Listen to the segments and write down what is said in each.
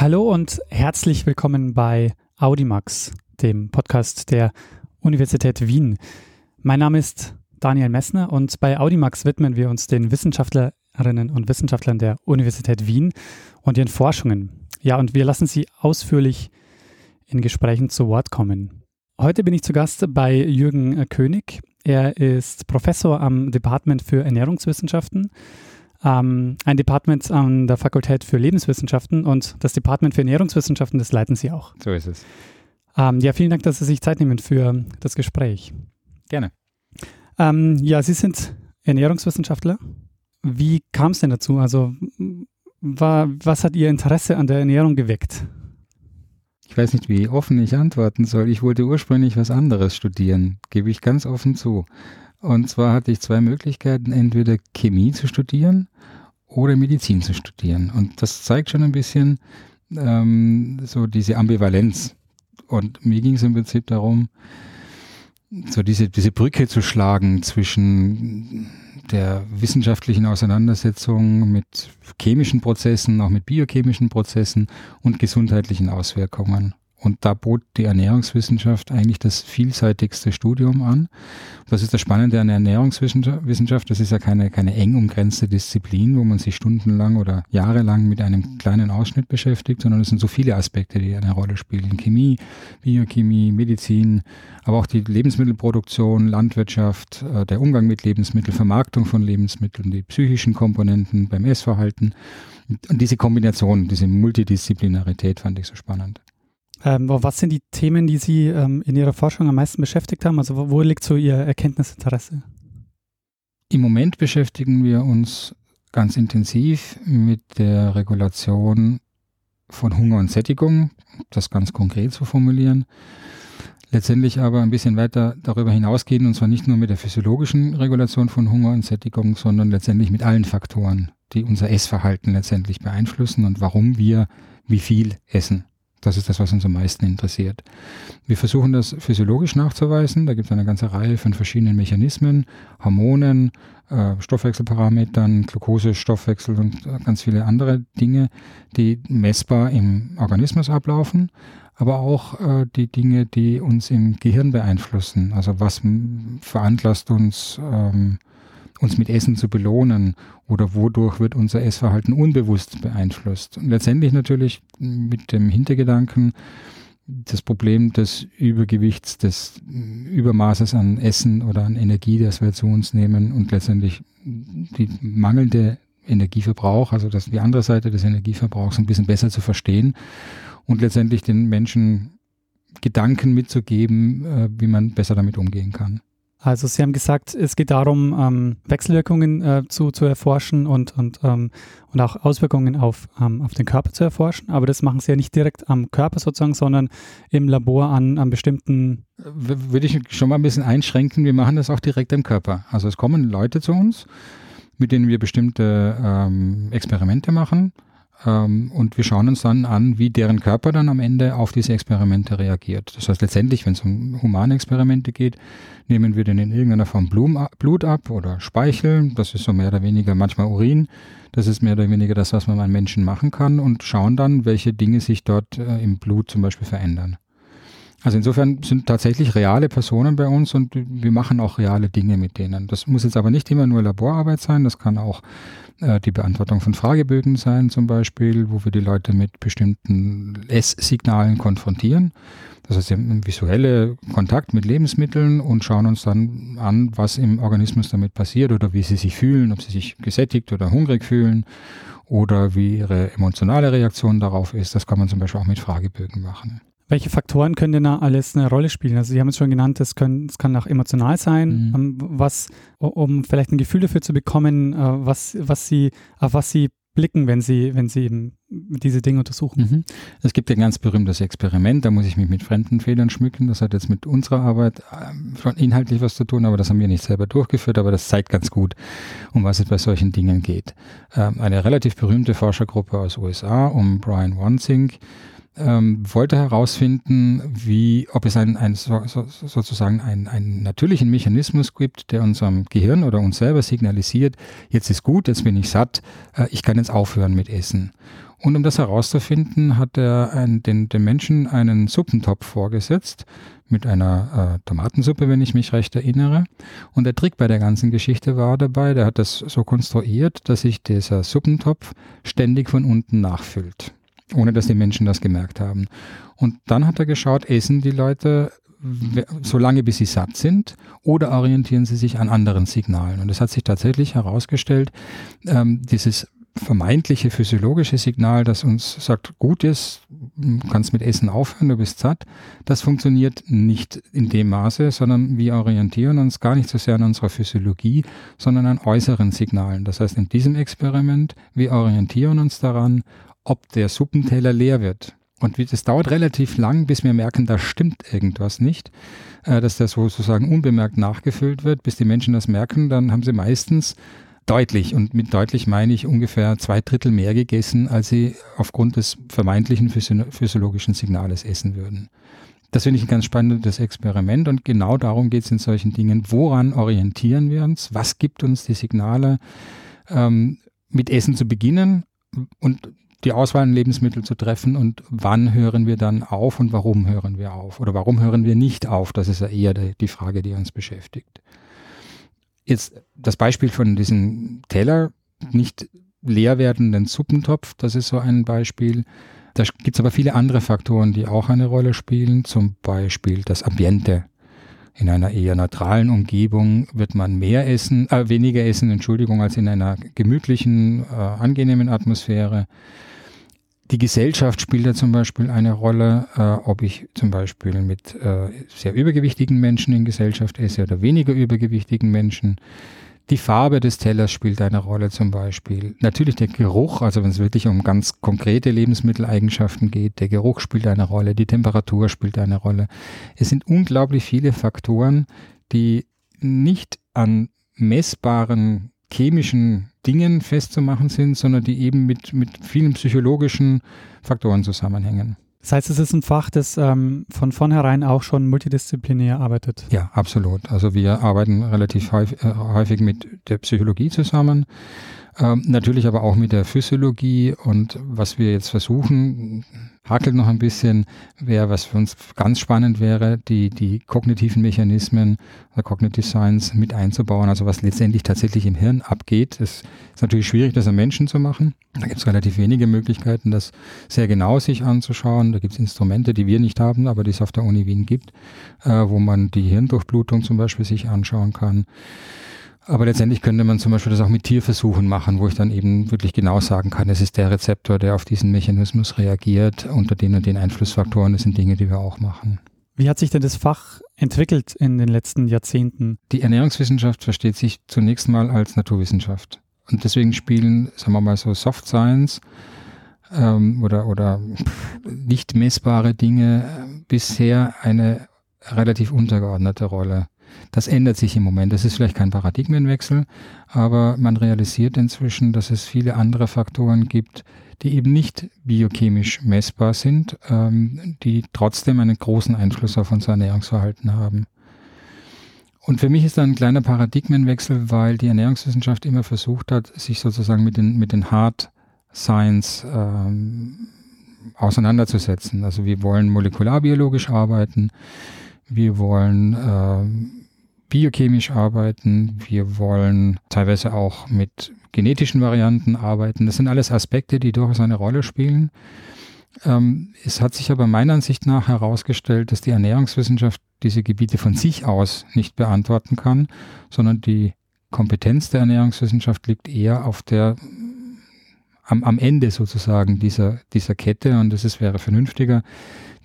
Hallo und herzlich willkommen bei Audimax, dem Podcast der Universität Wien. Mein Name ist Daniel Messner und bei Audimax widmen wir uns den Wissenschaftlerinnen und Wissenschaftlern der Universität Wien und ihren Forschungen. Ja, und wir lassen sie ausführlich in Gesprächen zu Wort kommen. Heute bin ich zu Gast bei Jürgen König. Er ist Professor am Department für Ernährungswissenschaften ähm, ein Department an der Fakultät für Lebenswissenschaften und das Department für Ernährungswissenschaften, das leiten Sie auch. So ist es. Ähm, ja, vielen Dank, dass Sie sich Zeit nehmen für das Gespräch. Gerne. Ähm, ja, Sie sind Ernährungswissenschaftler. Wie kam es denn dazu? Also, war, was hat Ihr Interesse an der Ernährung geweckt? Ich weiß nicht, wie offen ich antworten soll. Ich wollte ursprünglich was anderes studieren, gebe ich ganz offen zu. Und zwar hatte ich zwei Möglichkeiten, entweder Chemie zu studieren oder Medizin zu studieren. Und das zeigt schon ein bisschen ähm, so diese Ambivalenz. Und mir ging es im Prinzip darum, so diese, diese Brücke zu schlagen zwischen der wissenschaftlichen Auseinandersetzung mit chemischen Prozessen, auch mit biochemischen Prozessen und gesundheitlichen Auswirkungen. Und da bot die Ernährungswissenschaft eigentlich das vielseitigste Studium an. Das ist das Spannende an der Ernährungswissenschaft. Das ist ja keine, keine eng umgrenzte Disziplin, wo man sich stundenlang oder jahrelang mit einem kleinen Ausschnitt beschäftigt, sondern es sind so viele Aspekte, die eine Rolle spielen. Chemie, Biochemie, Medizin, aber auch die Lebensmittelproduktion, Landwirtschaft, äh, der Umgang mit Lebensmitteln, Vermarktung von Lebensmitteln, die psychischen Komponenten beim Essverhalten. Und diese Kombination, diese Multidisziplinarität fand ich so spannend. Ähm, was sind die Themen, die Sie ähm, in Ihrer Forschung am meisten beschäftigt haben? Also wo, wo liegt so Ihr Erkenntnisinteresse? Im Moment beschäftigen wir uns ganz intensiv mit der Regulation von Hunger und Sättigung, das ganz konkret zu formulieren. Letztendlich aber ein bisschen weiter darüber hinausgehen, und zwar nicht nur mit der physiologischen Regulation von Hunger und Sättigung, sondern letztendlich mit allen Faktoren, die unser Essverhalten letztendlich beeinflussen und warum wir wie viel essen. Das ist das, was uns am meisten interessiert. Wir versuchen das physiologisch nachzuweisen. Da gibt es eine ganze Reihe von verschiedenen Mechanismen, Hormonen, äh, Stoffwechselparametern, Glukosestoffwechsel und äh, ganz viele andere Dinge, die messbar im Organismus ablaufen, aber auch äh, die Dinge, die uns im Gehirn beeinflussen. Also was veranlasst uns, ähm, uns mit Essen zu belohnen oder wodurch wird unser Essverhalten unbewusst beeinflusst. Und letztendlich natürlich mit dem Hintergedanken, das Problem des Übergewichts, des Übermaßes an Essen oder an Energie, das wir zu uns nehmen und letztendlich die mangelnde Energieverbrauch, also das, die andere Seite des Energieverbrauchs ein bisschen besser zu verstehen und letztendlich den Menschen Gedanken mitzugeben, äh, wie man besser damit umgehen kann. Also Sie haben gesagt, es geht darum, ähm, Wechselwirkungen äh, zu, zu erforschen und, und, ähm, und auch Auswirkungen auf, ähm, auf den Körper zu erforschen. Aber das machen Sie ja nicht direkt am Körper sozusagen, sondern im Labor an, an bestimmten. Würde ich schon mal ein bisschen einschränken. Wir machen das auch direkt am Körper. Also es kommen Leute zu uns, mit denen wir bestimmte ähm, Experimente machen ähm, und wir schauen uns dann an, wie deren Körper dann am Ende auf diese Experimente reagiert. Das heißt letztendlich, wenn es um humane Experimente geht, nehmen wir denen in irgendeiner Form Blut ab oder Speichel. Das ist so mehr oder weniger manchmal Urin. Das ist mehr oder weniger das, was man an Menschen machen kann und schauen dann, welche Dinge sich dort äh, im Blut zum Beispiel verändern. Also insofern sind tatsächlich reale Personen bei uns und wir machen auch reale Dinge mit denen. Das muss jetzt aber nicht immer nur Laborarbeit sein, das kann auch äh, die Beantwortung von Fragebögen sein zum Beispiel, wo wir die Leute mit bestimmten Esssignalen konfrontieren. Das heißt, wir haben visuelle Kontakt mit Lebensmitteln und schauen uns dann an, was im Organismus damit passiert oder wie sie sich fühlen, ob sie sich gesättigt oder hungrig fühlen oder wie ihre emotionale Reaktion darauf ist. Das kann man zum Beispiel auch mit Fragebögen machen. Welche Faktoren können denn da alles eine Rolle spielen? Also Sie haben es schon genannt, es, kann auch emotional sein, mhm. Ähm, was, um vielleicht ein Gefühl dafür zu bekommen, äh, was, was Sie, auf was Sie blicken, wenn Sie, wenn Sie eben diese Dinge untersuchen. Mhm. Es gibt ein ganz berühmtes Experiment, da muss ich mich mit fremden Fehlern schmücken. Das hat jetzt mit unserer Arbeit ähm, schon inhaltlich was zu tun, aber das haben wir nicht selber durchgeführt, aber das zeigt ganz gut, um was es bei solchen Dingen geht. Ähm, eine relativ berühmte Forschergruppe aus USA um Brian Wansink ähm, wollte herausfinden, wie, ob es ein, ein so, so, sozusagen einen, einen natürlichen Mechanismus gibt, der unserem Gehirn oder uns selber signalisiert, jetzt ist gut, jetzt bin ich satt, äh, ich kann jetzt aufhören mit Essen. Und um das herauszufinden, hat er ein, den, den Menschen einen Suppentopf vorgesetzt mit einer äh, Tomatensuppe, wenn ich mich recht erinnere. Und der Trick bei der ganzen Geschichte war dabei, der hat das so konstruiert, dass sich dieser Suppentopf ständig von unten nachfüllt, ohne dass die Menschen das gemerkt haben. Und dann hat er geschaut, essen die Leute solange bis sie satt sind oder orientieren sie sich an anderen Signalen. Und es hat sich tatsächlich herausgestellt, ähm, dieses vermeintliche physiologische Signal, das uns sagt, gut ist, kannst mit Essen aufhören, du bist satt, das funktioniert nicht in dem Maße, sondern wir orientieren uns gar nicht so sehr an unserer Physiologie, sondern an äußeren Signalen. Das heißt, in diesem Experiment, wir orientieren uns daran, ob der Suppenteller leer wird. Und es dauert relativ lang, bis wir merken, da stimmt irgendwas nicht, äh, dass der sozusagen unbemerkt nachgefüllt wird. Bis die Menschen das merken, dann haben sie meistens deutlich, und mit deutlich meine ich ungefähr zwei Drittel mehr gegessen, als sie aufgrund des vermeintlichen physiologischen Signales essen würden. Das finde ich ein ganz spannendes Experiment und genau darum geht es in solchen Dingen. Woran orientieren wir uns? Was gibt uns die Signale, ähm, mit Essen zu beginnen und die Auswahl an Lebensmitteln zu treffen und wann hören wir dann auf und warum hören wir auf oder warum hören wir nicht auf? Das ist ja eher die, die Frage, die uns beschäftigt. Jetzt das Beispiel von diesem Teller, nicht leer werdenden Suppentopf, das ist so ein Beispiel. Da gibt es aber viele andere Faktoren, die auch eine Rolle spielen, zum Beispiel das Ambiente. In einer eher neutralen Umgebung wird man mehr essen, äh, weniger essen, Entschuldigung, als in einer gemütlichen, äh, angenehmen Atmosphäre. Die Gesellschaft spielt da zum Beispiel eine Rolle, äh, ob ich zum Beispiel mit äh, sehr übergewichtigen Menschen in Gesellschaft esse oder weniger übergewichtigen Menschen. Die Farbe des Tellers spielt eine Rolle zum Beispiel. Natürlich der Geruch, also wenn es wirklich um ganz konkrete Lebensmitteleigenschaften geht, der Geruch spielt eine Rolle, die Temperatur spielt eine Rolle. Es sind unglaublich viele Faktoren, die nicht an messbaren chemischen Dingen festzumachen sind, sondern die eben mit, mit vielen psychologischen Faktoren zusammenhängen. Das heißt, es ist ein Fach, das ähm, von vornherein auch schon multidisziplinär arbeitet. Ja, absolut. Also wir arbeiten relativ häufig, äh, häufig mit der Psychologie zusammen, ähm, natürlich aber auch mit der Physiologie und was wir jetzt versuchen, hakelt noch ein bisschen, wäre, was für uns ganz spannend wäre, die, die kognitiven Mechanismen oder Cognitive Science mit einzubauen, also was letztendlich tatsächlich im Hirn abgeht. Es ist natürlich schwierig, das am Menschen zu machen. Da gibt es relativ wenige Möglichkeiten, das sehr genau sich anzuschauen. Da gibt es Instrumente, die wir nicht haben, aber die es auf der Uni Wien gibt, äh, wo man die Hirndurchblutung zum Beispiel sich anschauen kann. Aber letztendlich könnte man zum Beispiel das auch mit Tierversuchen machen, wo ich dann eben wirklich genau sagen kann, es ist der Rezeptor, der auf diesen Mechanismus reagiert, unter den und den Einflussfaktoren. Das sind Dinge, die wir auch machen. Wie hat sich denn das Fach entwickelt in den letzten Jahrzehnten? Die Ernährungswissenschaft versteht sich zunächst mal als Naturwissenschaft. Und deswegen spielen, sagen wir mal so, Soft Science ähm, oder, oder nicht messbare Dinge bisher eine relativ untergeordnete Rolle. Das ändert sich im Moment. Das ist vielleicht kein Paradigmenwechsel, aber man realisiert inzwischen, dass es viele andere Faktoren gibt, die eben nicht biochemisch messbar sind, ähm, die trotzdem einen großen Einfluss auf unser Ernährungsverhalten haben. Und für mich ist da ein kleiner Paradigmenwechsel, weil die Ernährungswissenschaft immer versucht hat, sich sozusagen mit den, mit den Hard Science ähm, auseinanderzusetzen. Also wir wollen molekularbiologisch arbeiten, wir wollen ähm, biochemisch arbeiten, wir wollen teilweise auch mit genetischen Varianten arbeiten. Das sind alles Aspekte, die durchaus eine Rolle spielen. Ähm, es hat sich aber meiner Ansicht nach herausgestellt, dass die Ernährungswissenschaft diese Gebiete von sich aus nicht beantworten kann, sondern die Kompetenz der Ernährungswissenschaft liegt eher auf der am, am Ende sozusagen dieser, dieser Kette und es wäre vernünftiger,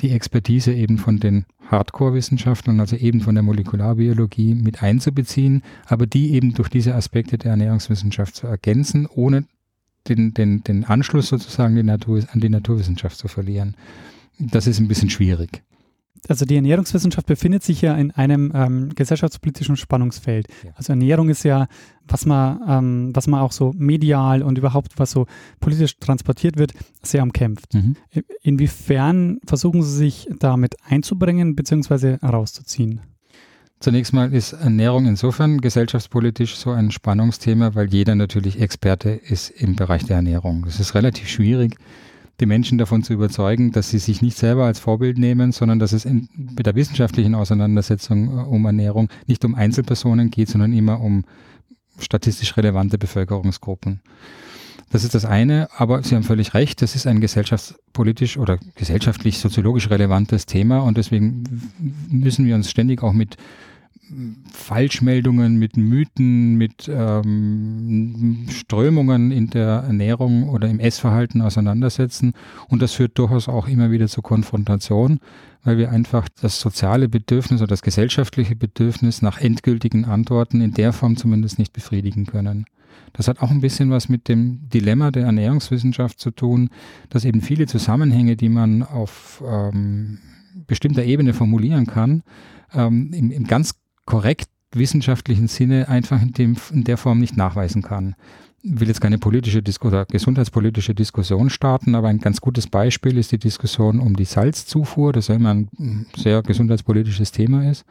die Expertise eben von den Hardcore-Wissenschaftlern, also eben von der Molekularbiologie mit einzubeziehen, aber die eben durch diese Aspekte der Ernährungswissenschaft zu ergänzen, ohne den, den, den Anschluss sozusagen die Natur, an die Naturwissenschaft zu verlieren. Das ist ein bisschen schwierig also die Ernährungswissenschaft befindet sich ja in einem ähm, gesellschaftspolitischen Spannungsfeld. Ja. Also Ernährung ist ja, was man, ähm, was man auch so medial und überhaupt, was so politisch transportiert wird, sehr umkämpft. Mhm. Inwiefern versuchen Sie sich damit einzubringen bzw. herauszuziehen? Zunächst mal ist Ernährung insofern gesellschaftspolitisch so ein Spannungsthema, weil jeder natürlich Experte ist im Bereich der Ernährung. Es ist relativ schwierig, die Menschen davon zu überzeugen, dass sie sich nicht selber als Vorbild nehmen, sondern dass es in, mit der wissenschaftlichen Auseinandersetzung äh, um Ernährung nicht um Einzelpersonen geht, sondern immer um statistisch relevante Bevölkerungsgruppen. Das ist das eine, aber Sie haben völlig recht, das ist ein gesellschaftspolitisch oder gesellschaftlich soziologisch relevantes Thema und deswegen müssen wir uns ständig auch mit Falschmeldungen, mit Mythen, mit ähm, Strömungen in der Ernährung oder im Essverhalten auseinandersetzen. Und das führt durchaus auch immer wieder zur Konfrontation, weil wir einfach das soziale Bedürfnis oder das gesellschaftliche Bedürfnis nach endgültigen Antworten in der Form zumindest nicht befriedigen können. Das hat auch ein bisschen was mit dem Dilemma der Ernährungswissenschaft zu tun, dass eben viele Zusammenhänge, die man auf ähm, bestimmter Ebene formulieren kann, ähm, im, im ganz korrekt wissenschaftlichen Sinne einfach in, dem, in der Form nicht nachweisen kann. Ich will jetzt keine politische Dis oder gesundheitspolitische Diskussion starten, aber ein ganz gutes Beispiel ist die Diskussion um die Salzzufuhr, das ja immer ein sehr gesundheitspolitisches Thema ist.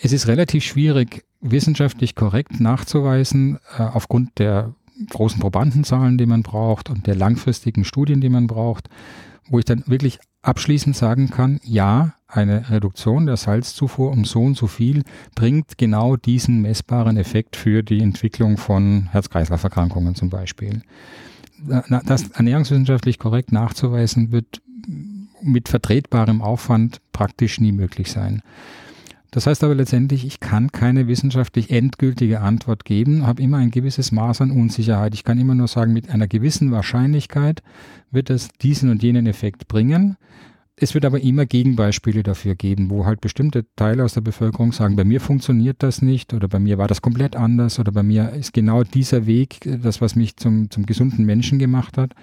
Es ist relativ schwierig, wissenschaftlich korrekt nachzuweisen, äh, aufgrund der großen Probandenzahlen, die man braucht und der langfristigen Studien, die man braucht, wo ich dann wirklich abschließend sagen kann, ja, eine Reduktion der Salzzufuhr um so und so viel bringt genau diesen messbaren Effekt für die Entwicklung von Herz-Kreislauf-Erkrankungen zum Beispiel. Das ernährungswissenschaftlich korrekt nachzuweisen wird mit vertretbarem Aufwand praktisch nie möglich sein. Das heißt aber letztendlich, ich kann keine wissenschaftlich endgültige Antwort geben, habe immer ein gewisses Maß an Unsicherheit. Ich kann immer nur sagen, mit einer gewissen Wahrscheinlichkeit wird es diesen und jenen Effekt bringen. Es wird aber immer Gegenbeispiele dafür geben, wo halt bestimmte Teile aus der Bevölkerung sagen, bei mir funktioniert das nicht oder bei mir war das komplett anders oder bei mir ist genau dieser Weg das, was mich zum, zum gesunden Menschen gemacht hat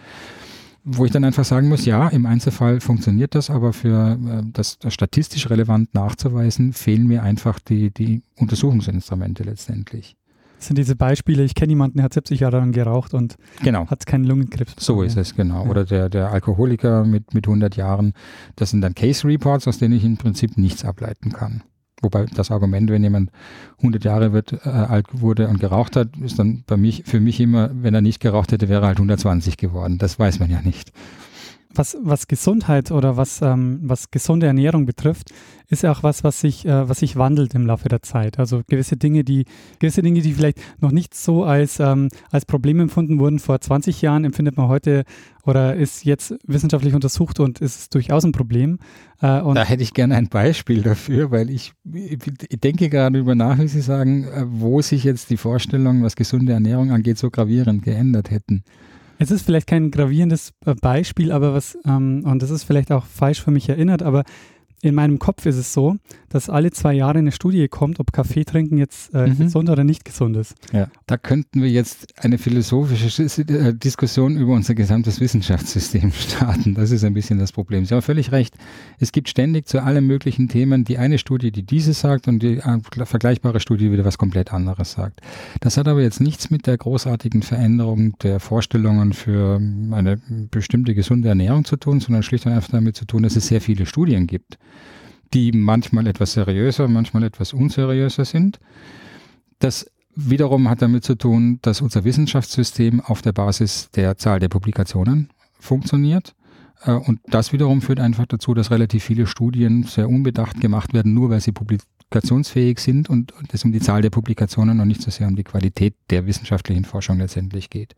wo ich dann einfach sagen muss, ja, im Einzelfall funktioniert das, aber für äh, das, das statistisch relevant nachzuweisen, fehlen mir einfach die, die Untersuchungsinstrumente letztendlich. Das sind diese Beispiele, ich kenne jemanden, der hat 70 Jahre lang geraucht und genau. hat keinen Lungenkrebs. So ist es, genau. Ja. Oder der, der Alkoholiker mit, mit 100 Jahren. Das sind dann Case Reports, aus denen ich im Prinzip nichts ableiten kann. Wobei das Argument, wenn jemand 100 Jahre wird, äh, alt wurde und geraucht hat, ist dann bei mich, für mich immer, wenn er nicht geraucht hätte, wäre er halt 120 geworden. Das weiß man ja nicht. Was, was Gesundheit oder was, ähm, was gesunde Ernährung betrifft, ist ja auch was, was sich, äh, was sich wandelt im Laufe der Zeit. Also gewisse Dinge, die, gewisse Dinge, die vielleicht noch nicht so als, ähm, als Problem empfunden wurden vor 20 Jahren, empfindet man heute oder ist jetzt wissenschaftlich untersucht und ist durchaus ein Problem. Äh, da hätte ich gerne ein Beispiel dafür, weil ich, ich denke gerade über nach, wie Sie sagen, äh, wo sich jetzt die Vorstellungen, was gesunde Ernährung angeht, so gravierend geändert hätten. Es ist vielleicht kein gravierendes äh, Beispiel, aber was, ähm, und das ist vielleicht auch falsch für mich erinnert, aber in meinem Kopf ist es so, dass alle zwei Jahre eine Studie kommt, ob Kaffee trinken jetzt äh, mhm. gesund oder nicht gesund ist. Ja, da könnten wir jetzt eine philosophische äh, Diskussion über unser gesamtes Wissenschaftssystem starten. Das ist ein bisschen das Problem. Sie haben völlig recht. Es gibt ständig zu allen möglichen Themen die eine Studie, die dieses sagt und die äh, vergleichbare Studie, die wieder was komplett anderes sagt. Das hat aber jetzt nichts mit der großartigen Veränderung der Vorstellungen für eine bestimmte gesunde Ernährung zu tun, sondern schlicht und einfach damit zu tun, dass es sehr viele Studien gibt die manchmal etwas seriöser, manchmal etwas unseriöser sind. Das wiederum hat damit zu tun, dass unser Wissenschaftssystem auf der Basis der Zahl der Publikationen funktioniert. Äh, und das wiederum führt einfach dazu, dass relativ viele Studien sehr unbedacht gemacht werden, nur weil sie publikationsfähig sind und es um die Zahl der Publikationen und nicht so sehr um die Qualität der wissenschaftlichen Forschung letztendlich geht.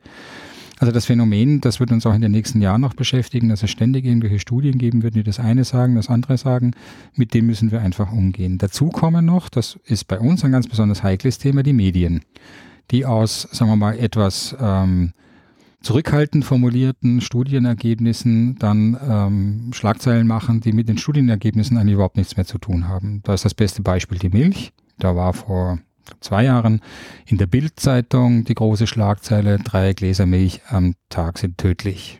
Also das Phänomen, das wird uns auch in den nächsten Jahren noch beschäftigen, dass es ständig irgendwelche Studien geben wird, die das eine sagen, das andere sagen. Mit dem müssen wir einfach umgehen. Dazu kommen noch, das ist bei uns ein ganz besonders heikles Thema, die Medien, die aus, sagen wir mal, etwas ähm, zurückhaltend formulierten Studienergebnissen dann ähm, Schlagzeilen machen, die mit den Studienergebnissen eigentlich überhaupt nichts mehr zu tun haben. Da ist das beste Beispiel die Milch. Da war vor zwei Jahren in der Bildzeitung die große Schlagzeile, drei Gläser Milch am Tag sind tödlich.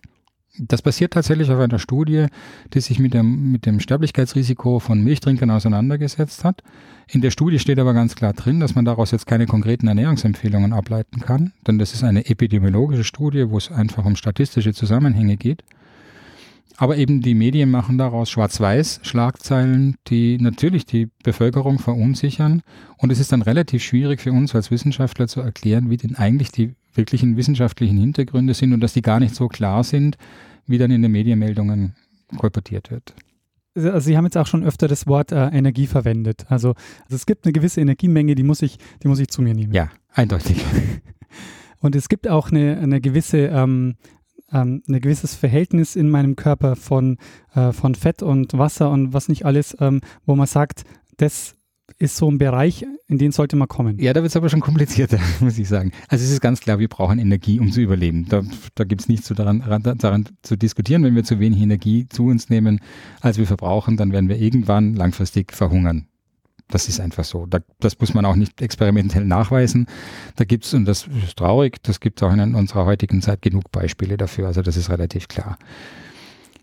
Das basiert tatsächlich auf einer Studie, die sich mit dem, mit dem Sterblichkeitsrisiko von Milchtrinkern auseinandergesetzt hat. In der Studie steht aber ganz klar drin, dass man daraus jetzt keine konkreten Ernährungsempfehlungen ableiten kann, denn das ist eine epidemiologische Studie, wo es einfach um statistische Zusammenhänge geht. Aber eben die Medien machen daraus Schwarz-Weiß-Schlagzeilen, die natürlich die Bevölkerung verunsichern. Und es ist dann relativ schwierig für uns als Wissenschaftler zu erklären, wie denn eigentlich die wirklichen wissenschaftlichen Hintergründe sind und dass die gar nicht so klar sind, wie dann in den Medienmeldungen kolportiert wird. Also Sie haben jetzt auch schon öfter das Wort äh, Energie verwendet. Also, also, es gibt eine gewisse Energiemenge, die muss ich, die muss ich zu mir nehmen. Ja, eindeutig. Und es gibt auch eine, eine gewisse ähm, ähm, ein gewisses Verhältnis in meinem Körper von, äh, von Fett und Wasser und was nicht alles, ähm, wo man sagt, das ist so ein Bereich, in den sollte man kommen. Ja, da wird es aber schon komplizierter, muss ich sagen. Also es ist ganz klar, wir brauchen Energie, um zu überleben. Da, da gibt es nichts zu daran, daran zu diskutieren. Wenn wir zu wenig Energie zu uns nehmen, als wir verbrauchen, dann werden wir irgendwann langfristig verhungern. Das ist einfach so. Da, das muss man auch nicht experimentell nachweisen. Da gibt es, und das ist traurig, das gibt es auch in unserer heutigen Zeit genug Beispiele dafür. Also das ist relativ klar.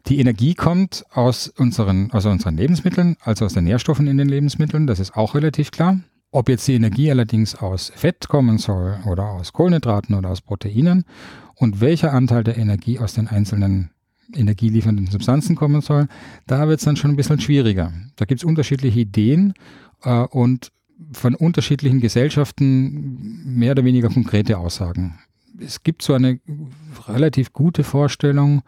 Die Energie kommt aus unseren, aus unseren Lebensmitteln, also aus den Nährstoffen in den Lebensmitteln. Das ist auch relativ klar. Ob jetzt die Energie allerdings aus Fett kommen soll oder aus Kohlenhydraten oder aus Proteinen und welcher Anteil der Energie aus den einzelnen energieliefernden Substanzen kommen soll, da wird es dann schon ein bisschen schwieriger. Da gibt es unterschiedliche Ideen äh, und von unterschiedlichen Gesellschaften mehr oder weniger konkrete Aussagen. Es gibt so eine relativ gute Vorstellung,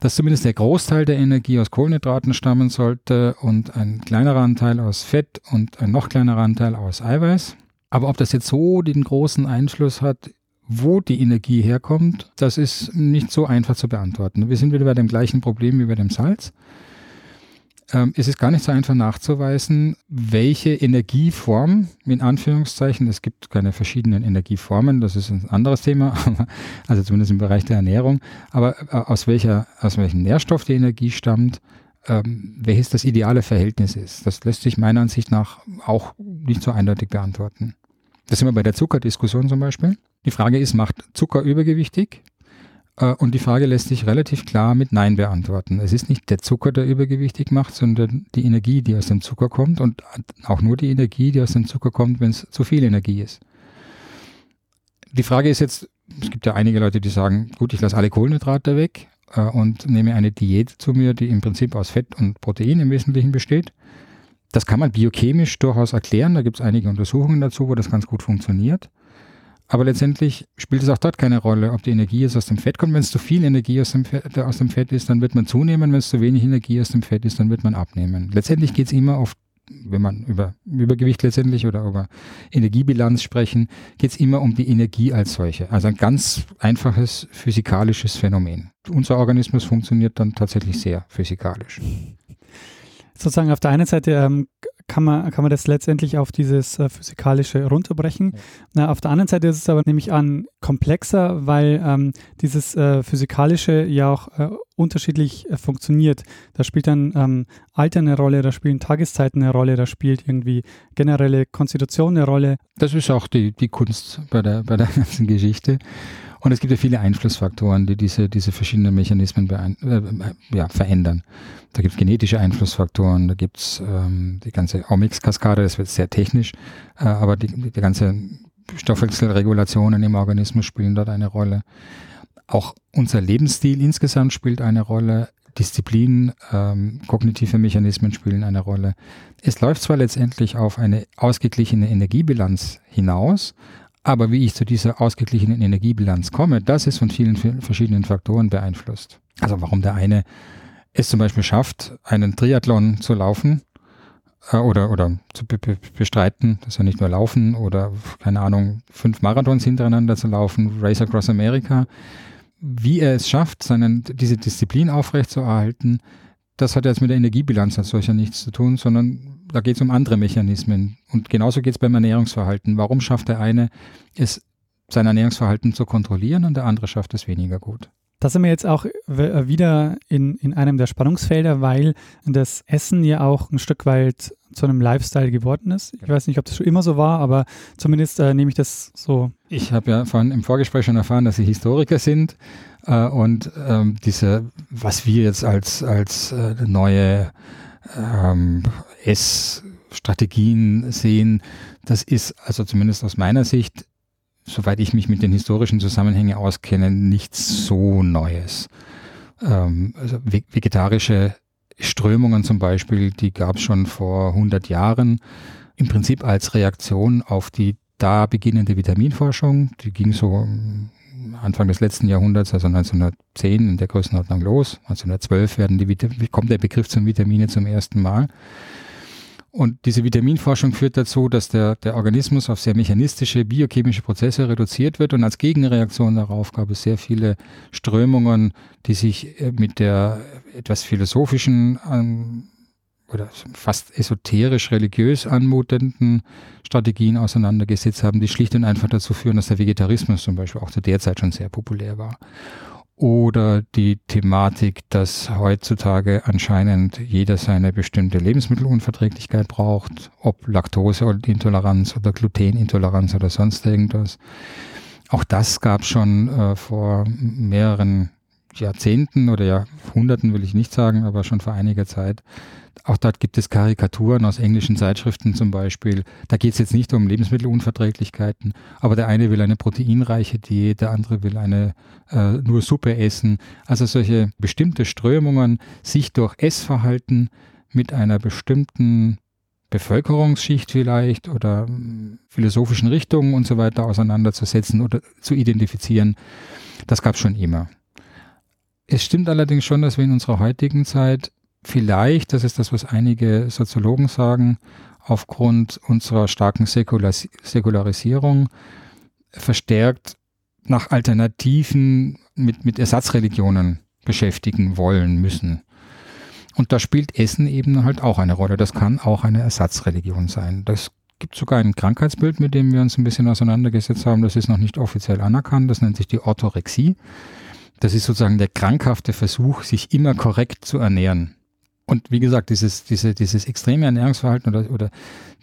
dass zumindest der Großteil der Energie aus Kohlenhydraten stammen sollte und ein kleinerer Anteil aus Fett und ein noch kleinerer Anteil aus Eiweiß. Aber ob das jetzt so den großen Einfluss hat, wo die Energie herkommt, das ist nicht so einfach zu beantworten. Wir sind wieder bei dem gleichen Problem wie bei dem Salz ähm, ist es gar nicht so einfach nachzuweisen, welche Energieform, in Anführungszeichen, es gibt keine verschiedenen Energieformen, das ist ein anderes Thema, also zumindest im Bereich der Ernährung, aber äh, aus, welcher, aus welchem Nährstoff die Energie stammt, ähm, welches das ideale Verhältnis ist. Das lässt sich meiner Ansicht nach auch nicht so eindeutig beantworten. Das sind wir bei der Zuckerdiskussion zum Beispiel. Die Frage ist, macht Zucker übergewichtig? Äh, und die Frage lässt sich relativ klar mit Nein beantworten. Es ist nicht der Zucker, der übergewichtig macht, sondern die Energie, die aus dem Zucker kommt und auch nur die Energie, die aus dem Zucker kommt, wenn es zu viel Energie ist. Die Frage ist jetzt, es gibt ja einige Leute, die sagen, gut, ich lasse alle Kohlenhydrate weg äh, und nehme eine Diät zu mir, die im Prinzip aus Fett und Protein im Wesentlichen besteht. Das kann man biochemisch durchaus erklären. Da gibt es einige Untersuchungen dazu, wo das ganz gut funktioniert. Aber letztendlich spielt es auch dort keine Rolle, ob die Energie jetzt aus dem Fett kommt. Wenn es zu viel Energie aus dem, Fett, aus dem Fett ist, dann wird man zunehmen. Wenn es zu wenig Energie aus dem Fett ist, dann wird man abnehmen. Letztendlich geht es immer auf, wenn man über Übergewicht letztendlich oder über Energiebilanz sprechen, geht es immer um die Energie als solche. Also ein ganz einfaches physikalisches Phänomen. Unser Organismus funktioniert dann tatsächlich sehr physikalisch sozusagen auf der einen Seite ähm, kann man, kann man das letztendlich auf dieses äh, Physikalische runterbrechen. Ja. Na, auf der anderen Seite ist es aber nämlich an komplexer, weil ähm, dieses äh, Physikalische ja auch äh, unterschiedlich äh, funktioniert. Da spielt dann ähm, Alter eine Rolle, da spielen Tageszeiten eine Rolle, da spielt irgendwie generelle Konstitution eine Rolle. Das ist auch die, die Kunst bei der, bei der ganzen Geschichte. Und es gibt ja viele Einflussfaktoren, die diese, diese verschiedenen Mechanismen beein, äh, ja, verändern. Da gibt es genetische Einflussfaktoren, da gibt es ähm, die ganze Omics-Kaskade, das wird sehr technisch, äh, aber die, die ganze Stoffwechselregulationen im Organismus spielen dort eine Rolle. Auch unser Lebensstil insgesamt spielt eine Rolle. Disziplin, ähm, kognitive Mechanismen spielen eine Rolle. Es läuft zwar letztendlich auf eine ausgeglichene Energiebilanz hinaus, aber wie ich zu dieser ausgeglichenen Energiebilanz komme, das ist von vielen verschiedenen Faktoren beeinflusst. Also warum der eine es zum Beispiel schafft, einen Triathlon zu laufen äh, oder, oder zu be bestreiten, das ist ja nicht nur laufen oder, keine Ahnung, fünf Marathons hintereinander zu laufen, Race Across America. Wie er es schafft, seinen, diese Disziplin aufrechtzuerhalten, das hat jetzt mit der Energiebilanz als solcher nichts zu tun, sondern da geht es um andere Mechanismen. Und genauso geht es beim Ernährungsverhalten. Warum schafft der eine es, sein Ernährungsverhalten zu kontrollieren und der andere schafft es weniger gut? Da sind wir jetzt auch äh, wieder in, in einem der Spannungsfelder, weil das Essen ja auch ein Stück weit zu einem Lifestyle geworden ist. Ich weiß nicht, ob das schon immer so war, aber zumindest äh, nehme ich das so. Ich habe ja vorhin im Vorgespräch schon erfahren, dass Sie Historiker sind äh, und ähm, diese, was wir jetzt als, als äh, neue ähm, Essstrategien sehen, das ist also zumindest aus meiner Sicht, soweit ich mich mit den historischen Zusammenhängen auskenne, nichts so Neues. ähm, also vegetarische Strömungen zum Beispiel, die gab es schon vor 100 Jahren, im Prinzip als Reaktion auf die da beginnende Vitaminforschung. Die ging so Anfang des letzten Jahrhunderts, also 1910 in der Größenordnung los. 1912 werden die kommt der Begriff zum Vitamine zum ersten Mal. Und diese Vitaminforschung führt dazu, dass der, der Organismus auf sehr mechanistische, biochemische Prozesse reduziert wird. Und als Gegenreaktion darauf gab es sehr viele Strömungen, die sich äh, mit der etwas philosophischen ähm, oder fast esoterisch religiös anmutenden Strategien auseinandergesetzt haben, die schlicht und einfach dazu führen, dass der Vegetarismus zum Beispiel auch zu der Zeit schon sehr populär war. Oder die Thematik, dass heutzutage anscheinend jeder seine bestimmte Lebensmittelunverträglichkeit braucht, ob Laktoseintoleranz oder Glutenintoleranz oder sonst irgendwas. Auch das gab schon äh, vor mehreren Jahrzehnten oder Jahrhunderten will ich nicht sagen, aber schon vor einiger Zeit auch dort gibt es Karikaturen aus englischen Zeitschriften zum Beispiel. Da geht es jetzt nicht um Lebensmittelunverträglichkeiten, aber der eine will eine proteinreiche Diät, der andere will eine äh, nur Suppe essen. Also solche bestimmte Strömungen, sich durch Essverhalten mit einer bestimmten Bevölkerungsschicht vielleicht oder hm, philosophischen Richtungen und so weiter auseinanderzusetzen oder zu identifizieren, das gab es schon immer. Es stimmt allerdings schon, dass wir in unserer heutigen Zeit vielleicht, das ist das, was einige Soziologen sagen, aufgrund unserer starken Säkulas Säkularisierung verstärkt nach Alternativen mit, mit Ersatzreligionen beschäftigen wollen müssen. Und da spielt Essen eben halt auch eine Rolle. Das kann auch eine Ersatzreligion sein. Das gibt sogar ein Krankheitsbild, mit dem wir uns ein bisschen auseinandergesetzt haben. Das ist noch nicht offiziell anerkannt. Das nennt sich die Orthorexie. Das ist sozusagen der krankhafte Versuch, sich immer korrekt zu ernähren. Und wie gesagt, dieses, diese, dieses extreme Ernährungsverhalten oder, oder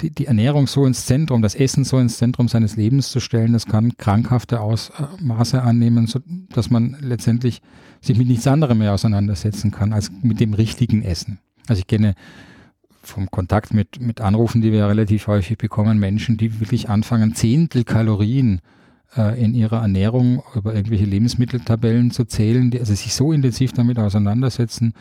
die, die Ernährung so ins Zentrum, das Essen so ins Zentrum seines Lebens zu stellen, das kann krankhafte Ausmaße annehmen, so dass man letztendlich sich mit nichts anderem mehr auseinandersetzen kann als mit dem richtigen Essen. Also ich kenne vom Kontakt mit, mit Anrufen, die wir relativ häufig bekommen, Menschen, die wirklich anfangen, Zehntel Kalorien in ihrer Ernährung über irgendwelche Lebensmitteltabellen zu zählen, die also sich so intensiv damit auseinandersetzen,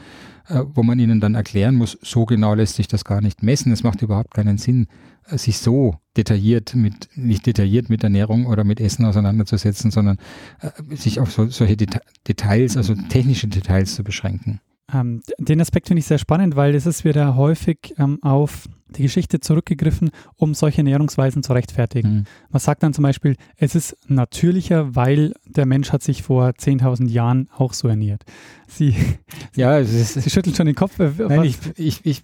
äh, wo man ihnen dann erklären muss, so genau lässt sich das gar nicht messen. Es macht überhaupt keinen Sinn, äh, sich so detailliert mit, nicht detailliert mit Ernährung oder mit Essen auseinanderzusetzen, sondern äh, sich auf so, solche Deta Details, also technische Details zu beschränken. Ähm, den Aspekt finde ich sehr spannend, weil es ist wieder häufig ähm, auf die Geschichte zurückgegriffen, um solche Ernährungsweisen zu rechtfertigen. Mhm. Man sagt dann zum Beispiel, es ist natürlicher, weil der Mensch hat sich vor 10.000 Jahren auch so ernährt. Sie, ja, ist, Sie schütteln schon den Kopf. Nein, ich, ich, ich,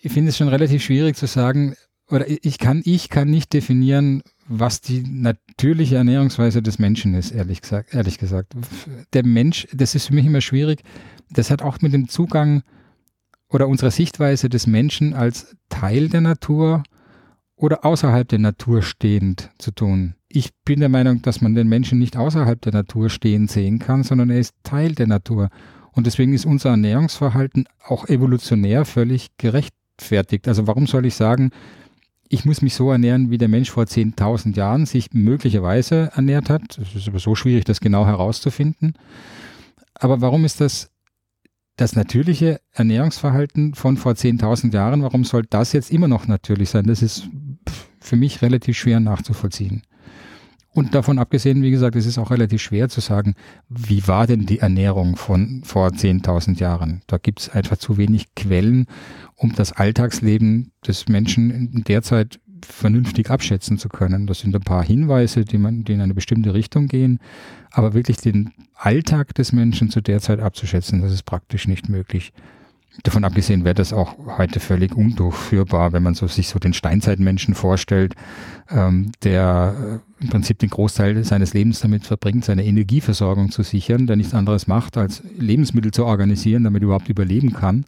ich finde es schon relativ schwierig zu sagen, oder ich kann, ich kann nicht definieren, was die natürliche Ernährungsweise des Menschen ist, ehrlich gesagt, ehrlich gesagt. Der Mensch, das ist für mich immer schwierig, das hat auch mit dem Zugang oder unserer Sichtweise des Menschen als Teil der Natur oder außerhalb der Natur stehend zu tun. Ich bin der Meinung, dass man den Menschen nicht außerhalb der Natur stehend sehen kann, sondern er ist Teil der Natur. Und deswegen ist unser Ernährungsverhalten auch evolutionär völlig gerechtfertigt. Also warum soll ich sagen, ich muss mich so ernähren, wie der Mensch vor 10.000 Jahren sich möglicherweise ernährt hat? Es ist aber so schwierig, das genau herauszufinden. Aber warum ist das das natürliche Ernährungsverhalten von vor 10.000 Jahren, warum soll das jetzt immer noch natürlich sein? Das ist für mich relativ schwer nachzuvollziehen. Und davon abgesehen, wie gesagt, es ist auch relativ schwer zu sagen, wie war denn die Ernährung von vor 10.000 Jahren? Da gibt es einfach zu wenig Quellen, um das Alltagsleben des Menschen in der Zeit vernünftig abschätzen zu können. Das sind ein paar Hinweise, die, man, die in eine bestimmte Richtung gehen. Aber wirklich den Alltag des Menschen zu der Zeit abzuschätzen, das ist praktisch nicht möglich. Davon abgesehen wäre das auch heute völlig undurchführbar, wenn man so, sich so den Steinzeitmenschen vorstellt, ähm, der äh, im Prinzip den Großteil seines Lebens damit verbringt, seine Energieversorgung zu sichern, der nichts anderes macht, als Lebensmittel zu organisieren, damit er überhaupt überleben kann.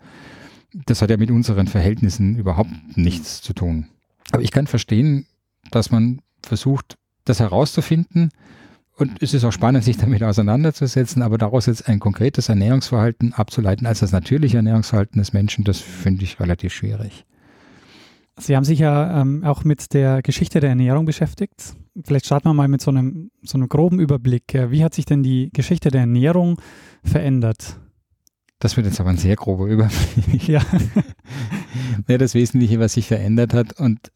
Das hat ja mit unseren Verhältnissen überhaupt nichts zu tun. Aber ich kann verstehen, dass man versucht, das herauszufinden. Und es ist auch spannend, sich damit auseinanderzusetzen, aber daraus jetzt ein konkretes Ernährungsverhalten abzuleiten als das natürliche Ernährungsverhalten des Menschen, das finde ich relativ schwierig. Sie haben sich ja ähm, auch mit der Geschichte der Ernährung beschäftigt. Vielleicht starten wir mal mit so einem, so einem groben Überblick. Wie hat sich denn die Geschichte der Ernährung verändert? Das wird jetzt aber ein sehr grober Überblick. Ja. ja. Das Wesentliche, was sich verändert hat, und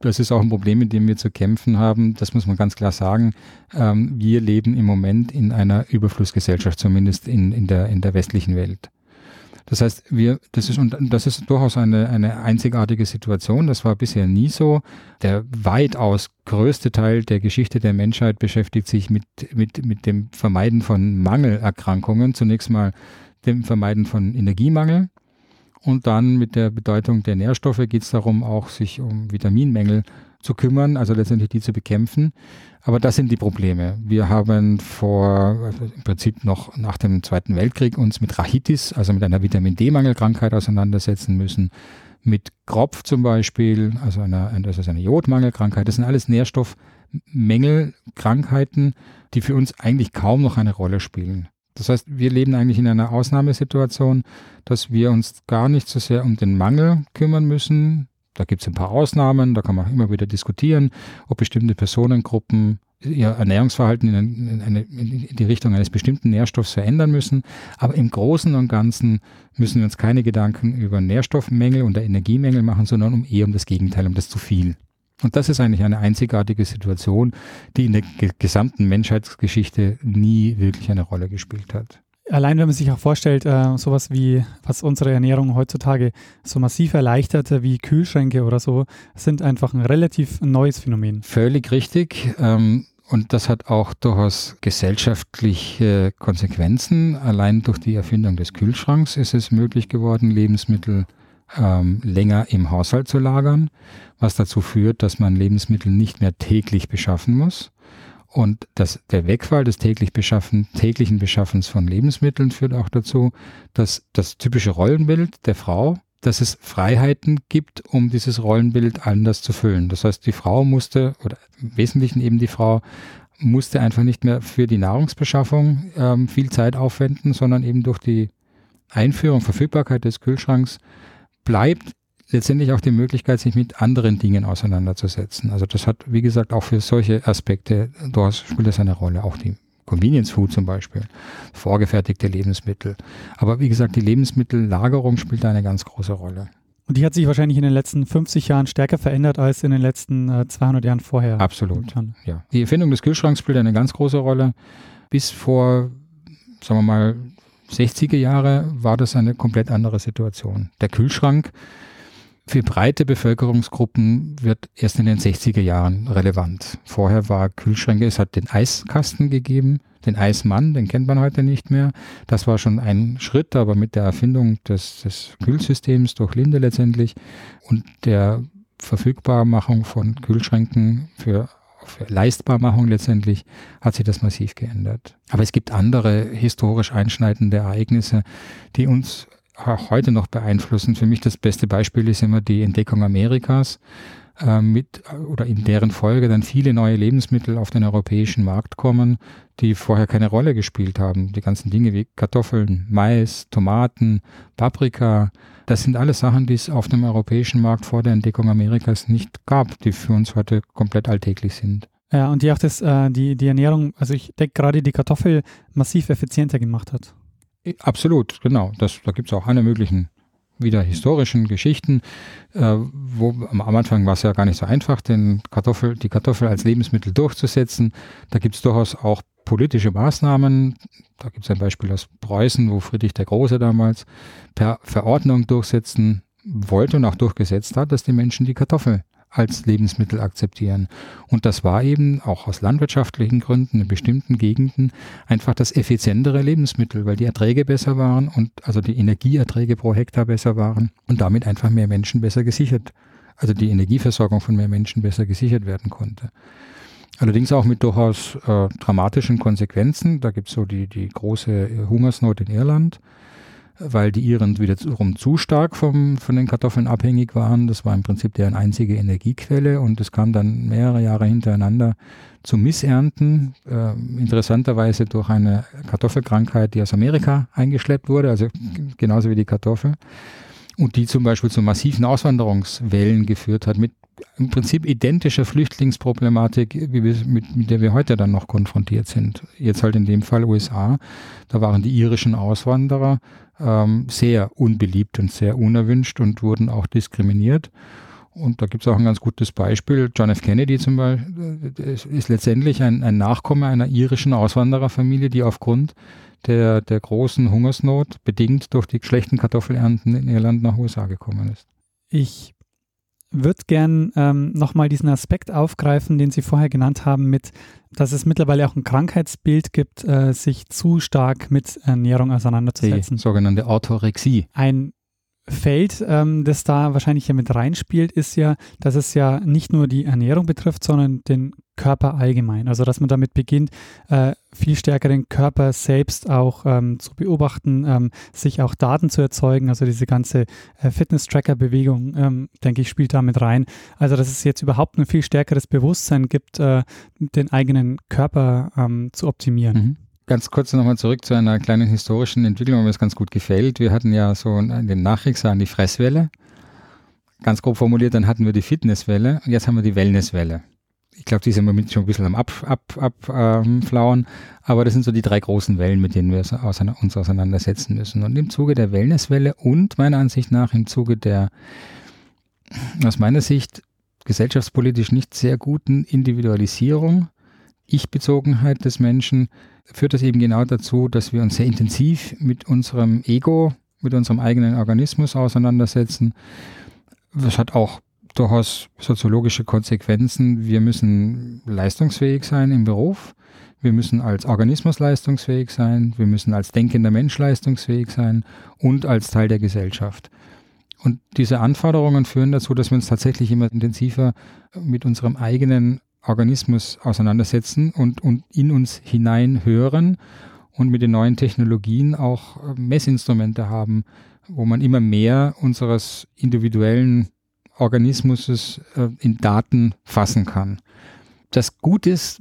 das ist auch ein Problem, mit dem wir zu kämpfen haben, das muss man ganz klar sagen. Ähm, wir leben im Moment in einer Überflussgesellschaft, zumindest in, in, der, in der westlichen Welt. Das heißt, wir, das ist, und das ist durchaus eine, eine einzigartige Situation. Das war bisher nie so. Der weitaus größte Teil der Geschichte der Menschheit beschäftigt sich mit, mit, mit dem Vermeiden von Mangelerkrankungen. Zunächst mal dem Vermeiden von Energiemangel. Und dann mit der Bedeutung der Nährstoffe geht es darum, auch sich um Vitaminmängel zu kümmern, also letztendlich die zu bekämpfen. Aber das sind die Probleme. Wir haben vor, also im Prinzip noch nach dem Zweiten Weltkrieg uns mit Rachitis, also mit einer Vitamin D-Mangelkrankheit auseinandersetzen müssen. Mit Kropf zum Beispiel, also einer, das ist eine Jodmangelkrankheit. Das sind alles Nährstoffmängelkrankheiten, die für uns eigentlich kaum noch eine Rolle spielen. Das heißt, wir leben eigentlich in einer Ausnahmesituation, dass wir uns gar nicht so sehr um den Mangel kümmern müssen. Da gibt es ein paar Ausnahmen, da kann man immer wieder diskutieren, ob bestimmte Personengruppen ihr Ernährungsverhalten in, eine, in, die Richtung eines bestimmten Nährstoffs verändern müssen. Aber im Großen und Ganzen müssen wir uns keine Gedanken über Nährstoffmängel oder Energiemängel machen, sondern um eher um das Gegenteil, um das zu viel. Und das ist eigentlich eine einzigartige Situation, die in der gesamten Menschheitsgeschichte nie wirklich eine Rolle gespielt hat. Allein wenn man sich auch vorstellt, äh, sowas wie, was unsere Ernährung heutzutage so massiv erleichtert, wie Kühlschränke oder so, sind einfach ein relativ neues Phänomen. Völlig richtig. Ähm, und das hat auch durchaus gesellschaftliche Konsequenzen. Allein durch die Erfindung des Kühlschranks ist es möglich geworden, Lebensmittel ähm, länger im Haushalt zu lagern, was dazu führt, dass man Lebensmittel nicht mehr täglich beschaffen muss. Und das, der Wegfall des täglich beschaffen, täglichen Beschaffens von Lebensmitteln führt auch dazu, dass das typische Rollenbild der Frau, dass es Freiheiten gibt, um dieses Rollenbild anders zu füllen. Das heißt, die Frau musste, oder im Wesentlichen eben die Frau, musste einfach nicht mehr für die Nahrungsbeschaffung ähm, viel Zeit aufwenden, sondern eben durch die Einführung, Verfügbarkeit des Kühlschranks bleibt letztendlich auch die Möglichkeit, sich mit anderen Dingen auseinanderzusetzen. Also das hat, wie gesagt, auch für solche Aspekte, dort spielt das eine Rolle, auch die Convenience Food zum Beispiel, vorgefertigte Lebensmittel. Aber wie gesagt, die Lebensmittellagerung spielt da eine ganz große Rolle. Und die hat sich wahrscheinlich in den letzten 50 Jahren stärker verändert als in den letzten äh, 200 Jahren vorher. Absolut. Ja. Die Erfindung des Kühlschranks spielt eine ganz große Rolle. Bis vor, sagen wir mal, 60er Jahre war das eine komplett andere Situation. Der Kühlschrank für breite Bevölkerungsgruppen wird erst in den 60er Jahren relevant. Vorher war Kühlschränke, es hat den Eiskasten gegeben, den Eismann, den kennt man heute nicht mehr. Das war schon ein Schritt, aber mit der Erfindung des, des Kühlsystems durch Linde letztendlich und der Verfügbarmachung von Kühlschränken für für Leistbarmachung letztendlich hat sich das massiv geändert. Aber es gibt andere historisch einschneidende Ereignisse, die uns auch heute noch beeinflussen. Für mich das beste Beispiel ist immer die Entdeckung Amerikas äh, mit oder in deren Folge dann viele neue Lebensmittel auf den europäischen Markt kommen, die vorher keine Rolle gespielt haben. Die ganzen Dinge wie Kartoffeln, Mais, Tomaten, Paprika, das sind alles Sachen, die es auf dem europäischen Markt vor der Entdeckung Amerikas nicht gab, die für uns heute komplett alltäglich sind. Ja, und die auch das, äh, die, die Ernährung, also ich denke gerade die Kartoffel massiv effizienter gemacht hat. Absolut, genau. Das, da gibt es auch alle möglichen wieder historischen Geschichten, äh, wo am Anfang war es ja gar nicht so einfach, den Kartoffel, die Kartoffel als Lebensmittel durchzusetzen. Da gibt es durchaus auch politische Maßnahmen. Da gibt es ein Beispiel aus Preußen, wo Friedrich der Große damals per Verordnung durchsetzen wollte und auch durchgesetzt hat, dass die Menschen die Kartoffel als Lebensmittel akzeptieren. Und das war eben auch aus landwirtschaftlichen Gründen in bestimmten Gegenden einfach das effizientere Lebensmittel, weil die Erträge besser waren und also die Energieerträge pro Hektar besser waren und damit einfach mehr Menschen besser gesichert, also die Energieversorgung von mehr Menschen besser gesichert werden konnte. Allerdings auch mit durchaus äh, dramatischen Konsequenzen. Da gibt es so die, die große Hungersnot in Irland weil die Iren wiederum zu stark vom, von den Kartoffeln abhängig waren. Das war im Prinzip deren einzige Energiequelle und es kam dann mehrere Jahre hintereinander zu Missernten, äh, interessanterweise durch eine Kartoffelkrankheit, die aus Amerika eingeschleppt wurde, also genauso wie die Kartoffel, und die zum Beispiel zu massiven Auswanderungswellen geführt hat mit im Prinzip identischer Flüchtlingsproblematik, wir, mit, mit der wir heute dann noch konfrontiert sind. Jetzt halt in dem Fall USA. Da waren die irischen Auswanderer ähm, sehr unbeliebt und sehr unerwünscht und wurden auch diskriminiert. Und da gibt es auch ein ganz gutes Beispiel. John F. Kennedy zum Beispiel ist letztendlich ein, ein Nachkomme einer irischen Auswandererfamilie, die aufgrund der, der großen Hungersnot, bedingt durch die schlechten Kartoffelernten in Irland nach USA gekommen ist. Ich würde gern ähm, nochmal diesen Aspekt aufgreifen, den Sie vorher genannt haben, mit, dass es mittlerweile auch ein Krankheitsbild gibt, äh, sich zu stark mit Ernährung auseinanderzusetzen. Die sogenannte Orthorexie. Ein Feld, ähm, das da wahrscheinlich ja mit reinspielt, ist ja, dass es ja nicht nur die Ernährung betrifft, sondern den Körper allgemein. Also dass man damit beginnt, äh, viel stärker den Körper selbst auch ähm, zu beobachten, ähm, sich auch Daten zu erzeugen. Also diese ganze äh, Fitness-Tracker-Bewegung, ähm, denke ich, spielt damit rein. Also dass es jetzt überhaupt ein viel stärkeres Bewusstsein gibt, äh, den eigenen Körper ähm, zu optimieren. Mhm. Ganz kurz nochmal zurück zu einer kleinen historischen Entwicklung, weil mir das ganz gut gefällt. Wir hatten ja so den Nachkriegsjahren die Fresswelle. Ganz grob formuliert, dann hatten wir die Fitnesswelle und jetzt haben wir die Wellnesswelle. Ich glaube, die sind im Moment schon ein bisschen am Abflauen, ab, ähm, aber das sind so die drei großen Wellen, mit denen wir uns auseinandersetzen müssen. Und im Zuge der Wellnesswelle und meiner Ansicht nach im Zuge der, aus meiner Sicht, gesellschaftspolitisch nicht sehr guten Individualisierung, Ich-Bezogenheit des Menschen, führt das eben genau dazu, dass wir uns sehr intensiv mit unserem Ego, mit unserem eigenen Organismus auseinandersetzen. Das hat auch durchaus soziologische Konsequenzen. Wir müssen leistungsfähig sein im Beruf. Wir müssen als Organismus leistungsfähig sein. Wir müssen als denkender Mensch leistungsfähig sein und als Teil der Gesellschaft. Und diese Anforderungen führen dazu, dass wir uns tatsächlich immer intensiver mit unserem eigenen Organismus auseinandersetzen und, und in uns hineinhören und mit den neuen Technologien auch äh, Messinstrumente haben, wo man immer mehr unseres individuellen Organismus äh, in Daten fassen kann. Das Gute ist,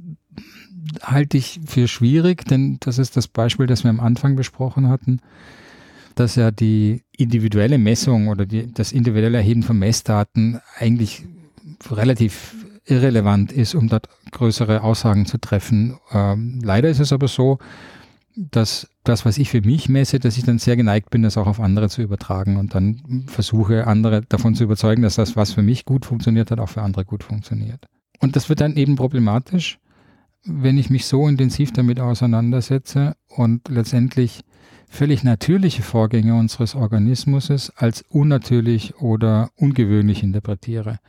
halte ich für schwierig, denn das ist das Beispiel, das wir am Anfang besprochen hatten, dass ja die individuelle Messung oder die, das individuelle Erheben von Messdaten eigentlich relativ irrelevant ist, um dort größere Aussagen zu treffen. Ähm, leider ist es aber so, dass das, was ich für mich messe, dass ich dann sehr geneigt bin, das auch auf andere zu übertragen und dann versuche, andere davon zu überzeugen, dass das, was für mich gut funktioniert hat, auch für andere gut funktioniert. Und das wird dann eben problematisch, wenn ich mich so intensiv damit auseinandersetze und letztendlich völlig natürliche Vorgänge unseres Organismus als unnatürlich oder ungewöhnlich interpretiere.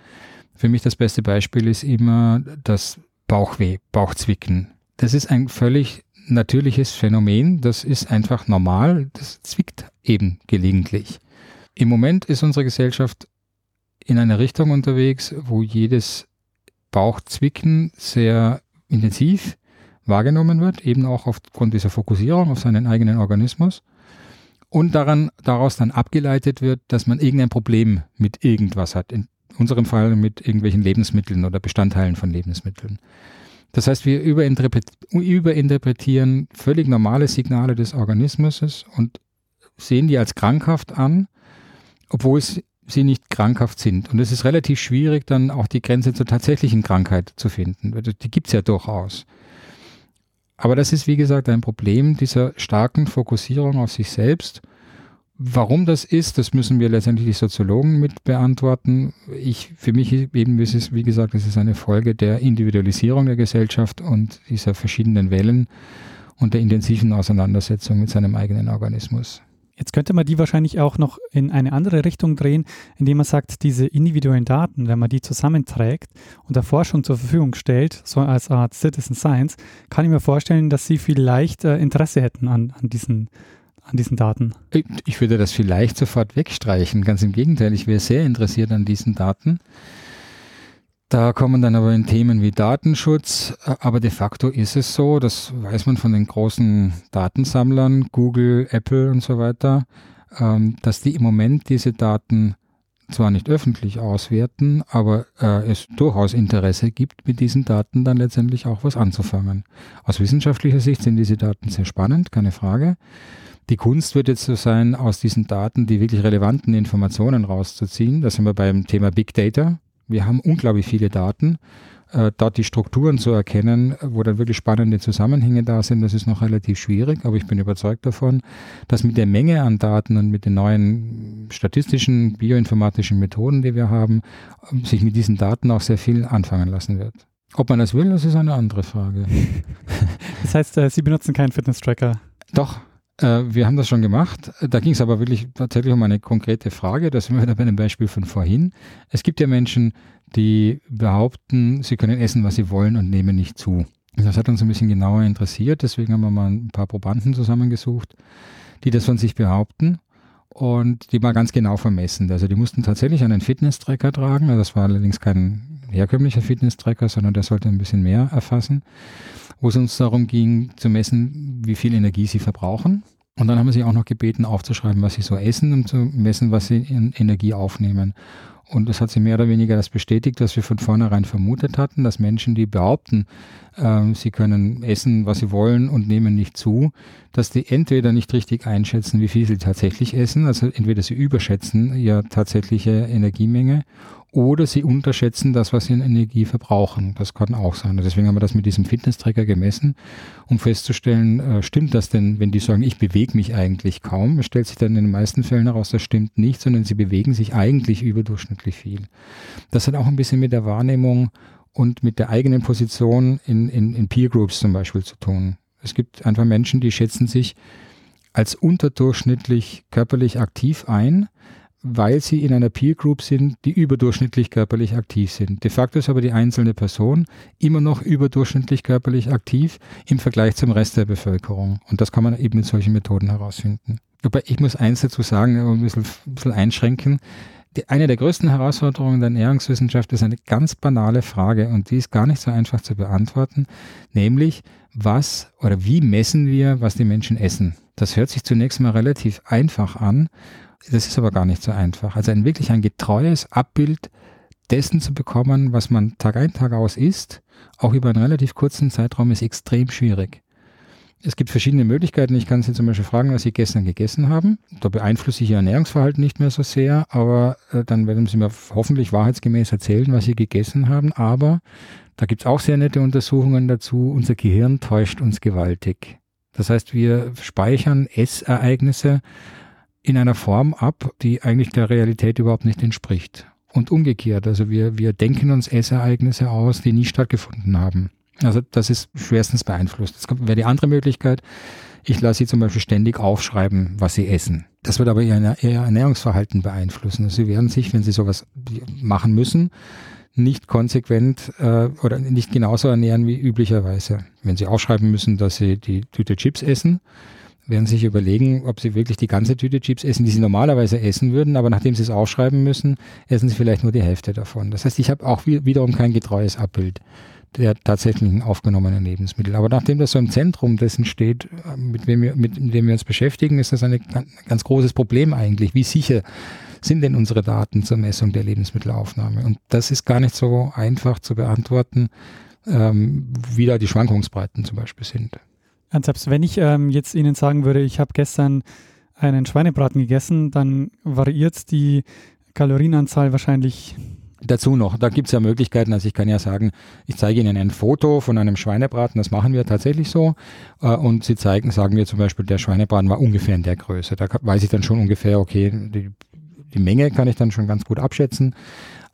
Für mich das beste Beispiel ist immer das Bauchweh, Bauchzwicken. Das ist ein völlig natürliches Phänomen. Das ist einfach normal. Das zwickt eben gelegentlich. Im Moment ist unsere Gesellschaft in einer Richtung unterwegs, wo jedes Bauchzwicken sehr intensiv wahrgenommen wird, eben auch aufgrund dieser Fokussierung auf seinen eigenen Organismus und daran, daraus dann abgeleitet wird, dass man irgendein Problem mit irgendwas hat. In unserem Fall mit irgendwelchen Lebensmitteln oder Bestandteilen von Lebensmitteln. Das heißt, wir überinterpretieren völlig normale Signale des Organismus und sehen die als krankhaft an, obwohl sie nicht krankhaft sind. Und es ist relativ schwierig, dann auch die Grenze zur tatsächlichen Krankheit zu finden. Die gibt es ja durchaus. Aber das ist, wie gesagt, ein Problem dieser starken Fokussierung auf sich selbst Warum das ist, das müssen wir letztendlich die Soziologen mit beantworten. Ich, für mich eben ist es, wie gesagt, es ist eine Folge der Individualisierung der Gesellschaft und dieser verschiedenen Wellen und der intensiven Auseinandersetzung mit seinem eigenen Organismus. Jetzt könnte man die wahrscheinlich auch noch in eine andere Richtung drehen, indem man sagt, diese individuellen Daten, wenn man die zusammenträgt und der Forschung zur Verfügung stellt, so als Art Citizen Science, kann ich mir vorstellen, dass sie vielleicht äh, Interesse hätten an, an diesen an diesen Daten? Ich würde das vielleicht sofort wegstreichen. Ganz im Gegenteil, ich wäre sehr interessiert an diesen Daten. Da kommen dann aber in Themen wie Datenschutz, aber de facto ist es so, das weiß man von den großen Datensammlern, Google, Apple und so weiter, ähm, dass die im Moment diese Daten zwar nicht öffentlich auswerten, aber äh, es durchaus Interesse gibt, mit diesen Daten dann letztendlich auch was anzufangen. Aus wissenschaftlicher Sicht sind diese Daten sehr spannend, keine Frage. Die Kunst wird jetzt so sein, aus diesen Daten die wirklich relevanten Informationen rauszuziehen. Da sind wir beim Thema Big Data. Wir haben unglaublich viele Daten. Äh, dort die Strukturen zu erkennen, wo dann wirklich spannende Zusammenhänge da sind, das ist noch relativ schwierig, aber ich bin überzeugt davon, dass mit der Menge an Daten und mit den neuen statistischen, bioinformatischen Methoden, die wir haben, sich mit diesen Daten auch sehr viel anfangen lassen wird. Ob man das will, das ist eine andere Frage. Das heißt, äh, Sie benutzen keinen Fitness-Tracker? Doch, wir haben das schon gemacht. Da ging es aber wirklich tatsächlich um eine konkrete Frage. Da sind wir wieder bei dem Beispiel von vorhin. Es gibt ja Menschen, die behaupten, sie können essen, was sie wollen und nehmen nicht zu. Das hat uns ein bisschen genauer interessiert. Deswegen haben wir mal ein paar Probanden zusammengesucht, die das von sich behaupten und die mal ganz genau vermessen. Also die mussten tatsächlich einen Fitness-Tracker tragen. Das war allerdings kein herkömmlicher Fitness-Tracker, sondern der sollte ein bisschen mehr erfassen wo es uns darum ging zu messen, wie viel Energie sie verbrauchen. Und dann haben wir sie auch noch gebeten, aufzuschreiben, was sie so essen, um zu messen, was sie in Energie aufnehmen. Und das hat sie mehr oder weniger das bestätigt, was wir von vornherein vermutet hatten, dass Menschen, die behaupten, äh, sie können essen, was sie wollen und nehmen nicht zu, dass die entweder nicht richtig einschätzen, wie viel sie tatsächlich essen, also entweder sie überschätzen ihre tatsächliche Energiemenge oder sie unterschätzen das, was sie in Energie verbrauchen. Das kann auch sein. Deswegen haben wir das mit diesem Fitness-Tracker gemessen, um festzustellen, äh, stimmt das denn, wenn die sagen, ich bewege mich eigentlich kaum, es stellt sich dann in den meisten Fällen heraus, das stimmt nicht, sondern sie bewegen sich eigentlich überdurchschnittlich viel. Das hat auch ein bisschen mit der Wahrnehmung und mit der eigenen Position in, in, in Peer Groups zum Beispiel zu tun. Es gibt einfach Menschen, die schätzen sich als unterdurchschnittlich körperlich aktiv ein, weil sie in einer Peer Group sind, die überdurchschnittlich körperlich aktiv sind. De facto ist aber die einzelne Person immer noch überdurchschnittlich körperlich aktiv im Vergleich zum Rest der Bevölkerung. Und das kann man eben mit solchen Methoden herausfinden. Aber ich muss eins dazu sagen, ein bisschen, ein bisschen einschränken. Die, eine der größten Herausforderungen der Ernährungswissenschaft ist eine ganz banale Frage und die ist gar nicht so einfach zu beantworten, nämlich was oder wie messen wir, was die Menschen essen? Das hört sich zunächst mal relativ einfach an das ist aber gar nicht so einfach. Also ein wirklich ein getreues Abbild dessen zu bekommen, was man Tag ein, Tag aus isst, auch über einen relativ kurzen Zeitraum, ist extrem schwierig. Es gibt verschiedene Möglichkeiten. Ich kann Sie zum Beispiel fragen, was Sie gestern gegessen haben. Da beeinflusse ich Ihr Ernährungsverhalten nicht mehr so sehr, aber äh, dann werden Sie mir hoffentlich wahrheitsgemäß erzählen, was Sie gegessen haben. Aber da gibt es auch sehr nette Untersuchungen dazu. Unser Gehirn täuscht uns gewaltig. Das heißt, wir speichern Essereignisse in einer Form ab, die eigentlich der Realität überhaupt nicht entspricht. Und umgekehrt, also wir, wir denken uns Essereignisse aus, die nie stattgefunden haben. Also das ist schwerstens beeinflusst. Das wäre die andere Möglichkeit. Ich lasse sie zum Beispiel ständig aufschreiben, was sie essen. Das wird aber ihr, Ernährungsverhalten beeinflussen. Also sie werden sich, wenn sie sowas machen müssen, nicht konsequent äh, oder nicht genauso ernähren wie üblicherweise. Wenn sie aufschreiben müssen, dass sie die Tüte Chips essen, werden sich überlegen, ob sie wirklich die ganze Tüte Chips essen, die sie normalerweise essen würden, aber nachdem sie es aufschreiben müssen, essen sie vielleicht nur die Hälfte davon. Das heißt, ich habe auch wiederum kein getreues Abbild der tatsächlichen aufgenommenen Lebensmittel. Aber nachdem das so im Zentrum dessen steht, mit, wem wir, mit dem wir uns beschäftigen, ist das ein ganz großes Problem eigentlich. Wie sicher sind denn unsere Daten zur Messung der Lebensmittelaufnahme? Und das ist gar nicht so einfach zu beantworten, ähm, wie da die Schwankungsbreiten zum Beispiel sind. Und selbst wenn ich ähm, jetzt Ihnen sagen würde, ich habe gestern einen Schweinebraten gegessen, dann variiert die Kalorienanzahl wahrscheinlich. Dazu noch, da gibt es ja Möglichkeiten, also ich kann ja sagen, ich zeige Ihnen ein Foto von einem Schweinebraten, das machen wir tatsächlich so. Äh, und Sie zeigen, sagen wir zum Beispiel, der Schweinebraten war ungefähr in der Größe. Da weiß ich dann schon ungefähr, okay, die, die Menge kann ich dann schon ganz gut abschätzen.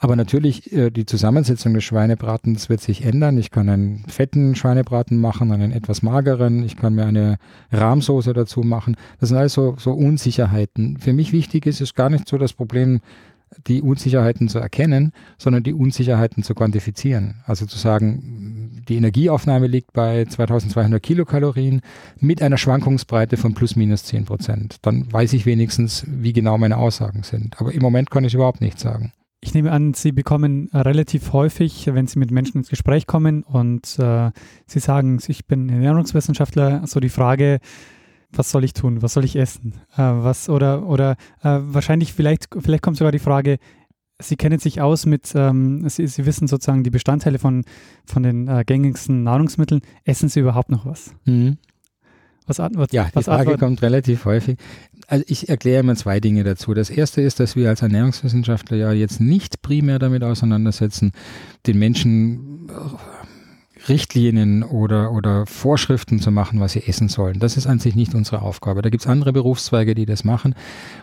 Aber natürlich, äh, die Zusammensetzung des Schweinebratens wird sich ändern. Ich kann einen fetten Schweinebraten machen, einen etwas mageren. Ich kann mir eine Rahmsoße dazu machen. Das sind alles so, so Unsicherheiten. Für mich wichtig ist es gar nicht so das Problem, die Unsicherheiten zu erkennen, sondern die Unsicherheiten zu quantifizieren. Also zu sagen, die Energieaufnahme liegt bei 2200 Kilokalorien mit einer Schwankungsbreite von plus minus 10 Prozent. Dann weiß ich wenigstens, wie genau meine Aussagen sind. Aber im Moment kann ich überhaupt nichts sagen. Ich nehme an, Sie bekommen relativ häufig, wenn Sie mit Menschen ins Gespräch kommen und äh, Sie sagen, ich bin Ernährungswissenschaftler, so die Frage, was soll ich tun, was soll ich essen, äh, was oder oder äh, wahrscheinlich vielleicht vielleicht kommt sogar die Frage, Sie kennen sich aus mit, ähm, Sie, Sie, wissen sozusagen die Bestandteile von von den äh, gängigsten Nahrungsmitteln, essen Sie überhaupt noch was? Mhm. Was antwortet? Ja, die Frage kommt relativ häufig. Also ich erkläre immer zwei Dinge dazu. Das erste ist, dass wir als Ernährungswissenschaftler ja jetzt nicht primär damit auseinandersetzen, den Menschen Richtlinien oder, oder Vorschriften zu machen, was sie essen sollen. Das ist an sich nicht unsere Aufgabe. Da gibt es andere Berufszweige, die das machen.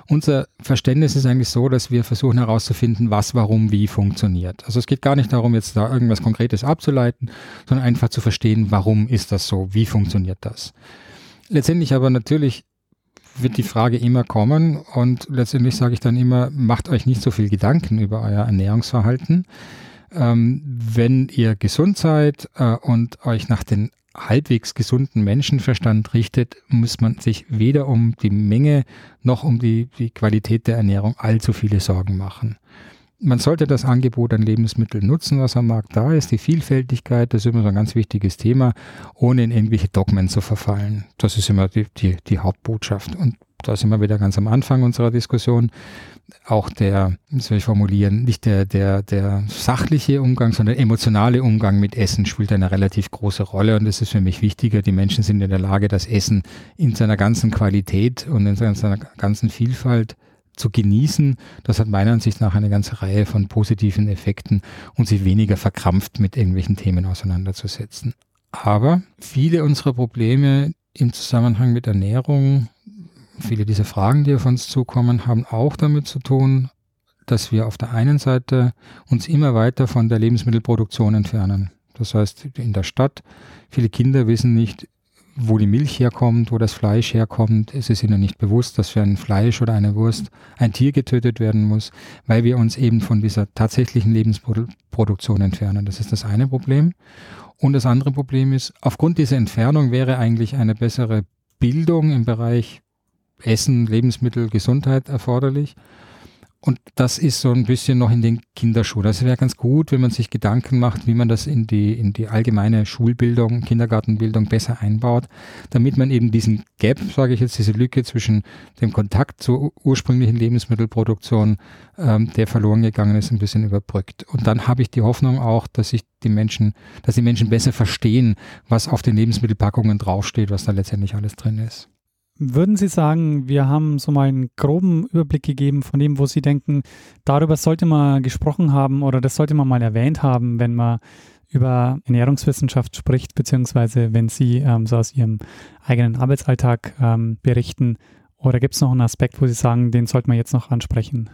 Unser Verständnis ist eigentlich so, dass wir versuchen herauszufinden, was, warum, wie funktioniert. Also es geht gar nicht darum, jetzt da irgendwas Konkretes abzuleiten, sondern einfach zu verstehen, warum ist das so, wie funktioniert das. Letztendlich aber natürlich wird die Frage immer kommen und letztendlich sage ich dann immer, macht euch nicht so viel Gedanken über euer Ernährungsverhalten ähm, wenn ihr gesund seid äh, und euch nach den halbwegs gesunden Menschenverstand richtet, muss man sich weder um die Menge noch um die, die Qualität der Ernährung allzu viele Sorgen machen. Man sollte das Angebot an Lebensmitteln nutzen, was am Markt da ist. Die Vielfältigkeit, das ist immer so ein ganz wichtiges Thema, ohne in irgendwelche Dogmen zu verfallen. Das ist immer die, die, die Hauptbotschaft. Und da sind wir wieder ganz am Anfang unserer Diskussion auch der, wie soll ich formulieren, nicht der, der, der sachliche Umgang, sondern der emotionale Umgang mit Essen spielt eine relativ große Rolle und das ist für mich wichtiger. Die Menschen sind in der Lage, das Essen in seiner ganzen Qualität und in seiner ganzen Vielfalt zu genießen. Das hat meiner Ansicht nach eine ganze Reihe von positiven Effekten und sich weniger verkrampft mit irgendwelchen Themen auseinanderzusetzen. Aber viele unserer Probleme im Zusammenhang mit Ernährung viele dieser Fragen, die auf uns zukommen, haben auch damit zu tun, dass wir auf der einen Seite uns immer weiter von der Lebensmittelproduktion entfernen. Das heißt, in der Stadt, viele Kinder wissen nicht, wo die Milch herkommt, wo das Fleisch herkommt. Es ist ihnen nicht bewusst, dass für ein Fleisch oder eine Wurst ein Tier getötet werden muss, weil wir uns eben von dieser tatsächlichen Lebensproduktion entfernen. Das ist das eine Problem. Und das andere Problem ist, aufgrund dieser Entfernung wäre eigentlich eine bessere Bildung im Bereich Essen, Lebensmittel, Gesundheit erforderlich. Und das ist so ein bisschen noch in den Kinderschuhen. Das wäre ganz gut, wenn man sich Gedanken macht, wie man das in die, in die allgemeine Schulbildung, Kindergartenbildung besser einbaut, damit man eben diesen Gap, sage ich jetzt, diese Lücke zwischen dem Kontakt zur ursprünglichen Lebensmittelproduktion, ähm, der verloren gegangen ist, ein bisschen überbrückt. Und dann habe ich die Hoffnung auch, dass sich die Menschen, dass die Menschen besser verstehen, was auf den Lebensmittelpackungen draufsteht, was da letztendlich alles drin ist. Würden Sie sagen, wir haben so mal einen groben Überblick gegeben von dem, wo Sie denken, darüber sollte man gesprochen haben oder das sollte man mal erwähnt haben, wenn man über Ernährungswissenschaft spricht, beziehungsweise wenn Sie ähm, so aus Ihrem eigenen Arbeitsalltag ähm, berichten? Oder gibt es noch einen Aspekt, wo Sie sagen, den sollte man jetzt noch ansprechen?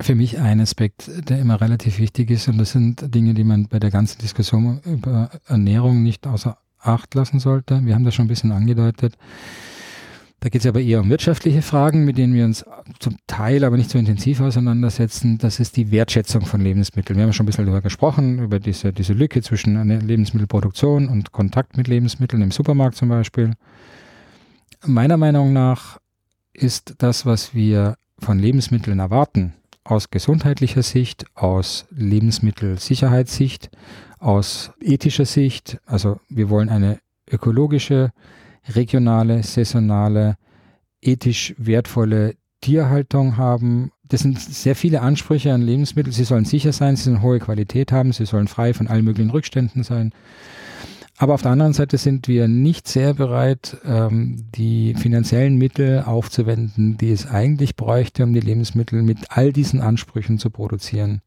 Für mich ein Aspekt, der immer relativ wichtig ist, und das sind Dinge, die man bei der ganzen Diskussion über Ernährung nicht außer Acht lassen sollte. Wir haben das schon ein bisschen angedeutet da geht es aber eher um wirtschaftliche Fragen, mit denen wir uns zum Teil aber nicht so intensiv auseinandersetzen. Das ist die Wertschätzung von Lebensmitteln. Wir haben schon ein bisschen darüber gesprochen, über diese, diese Lücke zwischen Lebensmittelproduktion und Kontakt mit Lebensmitteln im Supermarkt zum Beispiel. Meiner Meinung nach ist das, was wir von Lebensmitteln erwarten, aus gesundheitlicher Sicht, aus Lebensmittelsicherheitssicht, aus ethischer Sicht, also wir wollen eine ökologische, regionale, saisonale, ethisch wertvolle Tierhaltung haben. Das sind sehr viele Ansprüche an Lebensmittel. Sie sollen sicher sein, sie sollen hohe Qualität haben, sie sollen frei von allen möglichen Rückständen sein. Aber auf der anderen Seite sind wir nicht sehr bereit, ähm, die finanziellen Mittel aufzuwenden, die es eigentlich bräuchte, um die Lebensmittel mit all diesen Ansprüchen zu produzieren.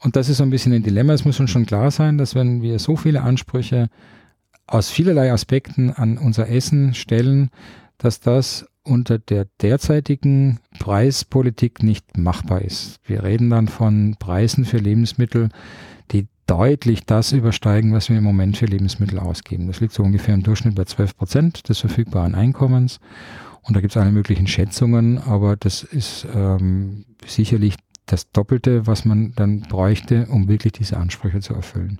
Und das ist so ein bisschen ein Dilemma. Es muss uns schon klar sein, dass wenn wir so viele Ansprüche aus vielerlei Aspekten an unser Essen stellen, dass das unter der derzeitigen Preispolitik nicht machbar ist. Wir reden dann von Preisen für Lebensmittel, die deutlich das übersteigen, was wir im Moment für Lebensmittel ausgeben. Das liegt so ungefähr im Durchschnitt bei 12 Prozent des verfügbaren Einkommens. Und da gibt es alle möglichen Schätzungen, aber das ist ähm, sicherlich das Doppelte, was man dann bräuchte, um wirklich diese Ansprüche zu erfüllen.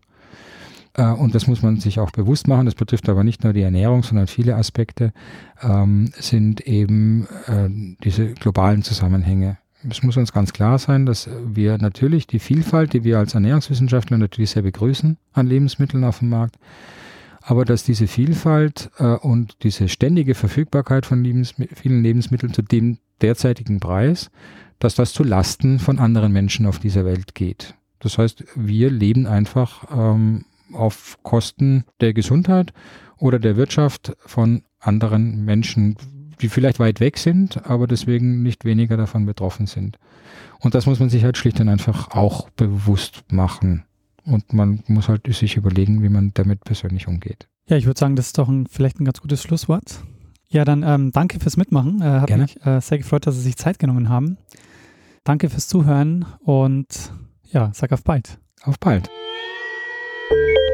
Äh, und das muss man sich auch bewusst machen. Das betrifft aber nicht nur die Ernährung, sondern viele Aspekte ähm, sind eben äh, diese globalen Zusammenhänge. Es muss uns ganz klar sein, dass wir natürlich die Vielfalt, die wir als Ernährungswissenschaftler natürlich sehr begrüßen an Lebensmitteln auf dem Markt, aber dass diese Vielfalt äh, und diese ständige Verfügbarkeit von Lebensmi vielen Lebensmitteln zu dem derzeitigen Preis, dass das zu Lasten von anderen Menschen auf dieser Welt geht. Das heißt, wir leben einfach ähm, auf Kosten der Gesundheit oder der Wirtschaft von anderen Menschen, die vielleicht weit weg sind, aber deswegen nicht weniger davon betroffen sind. Und das muss man sich halt schlicht und einfach auch bewusst machen. Und man muss halt sich überlegen, wie man damit persönlich umgeht. Ja, ich würde sagen, das ist doch ein, vielleicht ein ganz gutes Schlusswort. Ja, dann ähm, danke fürs Mitmachen. Äh, hat Gerne. mich äh, sehr gefreut, dass Sie sich Zeit genommen haben. Danke fürs Zuhören und ja, sag auf bald. Auf bald. Thank you.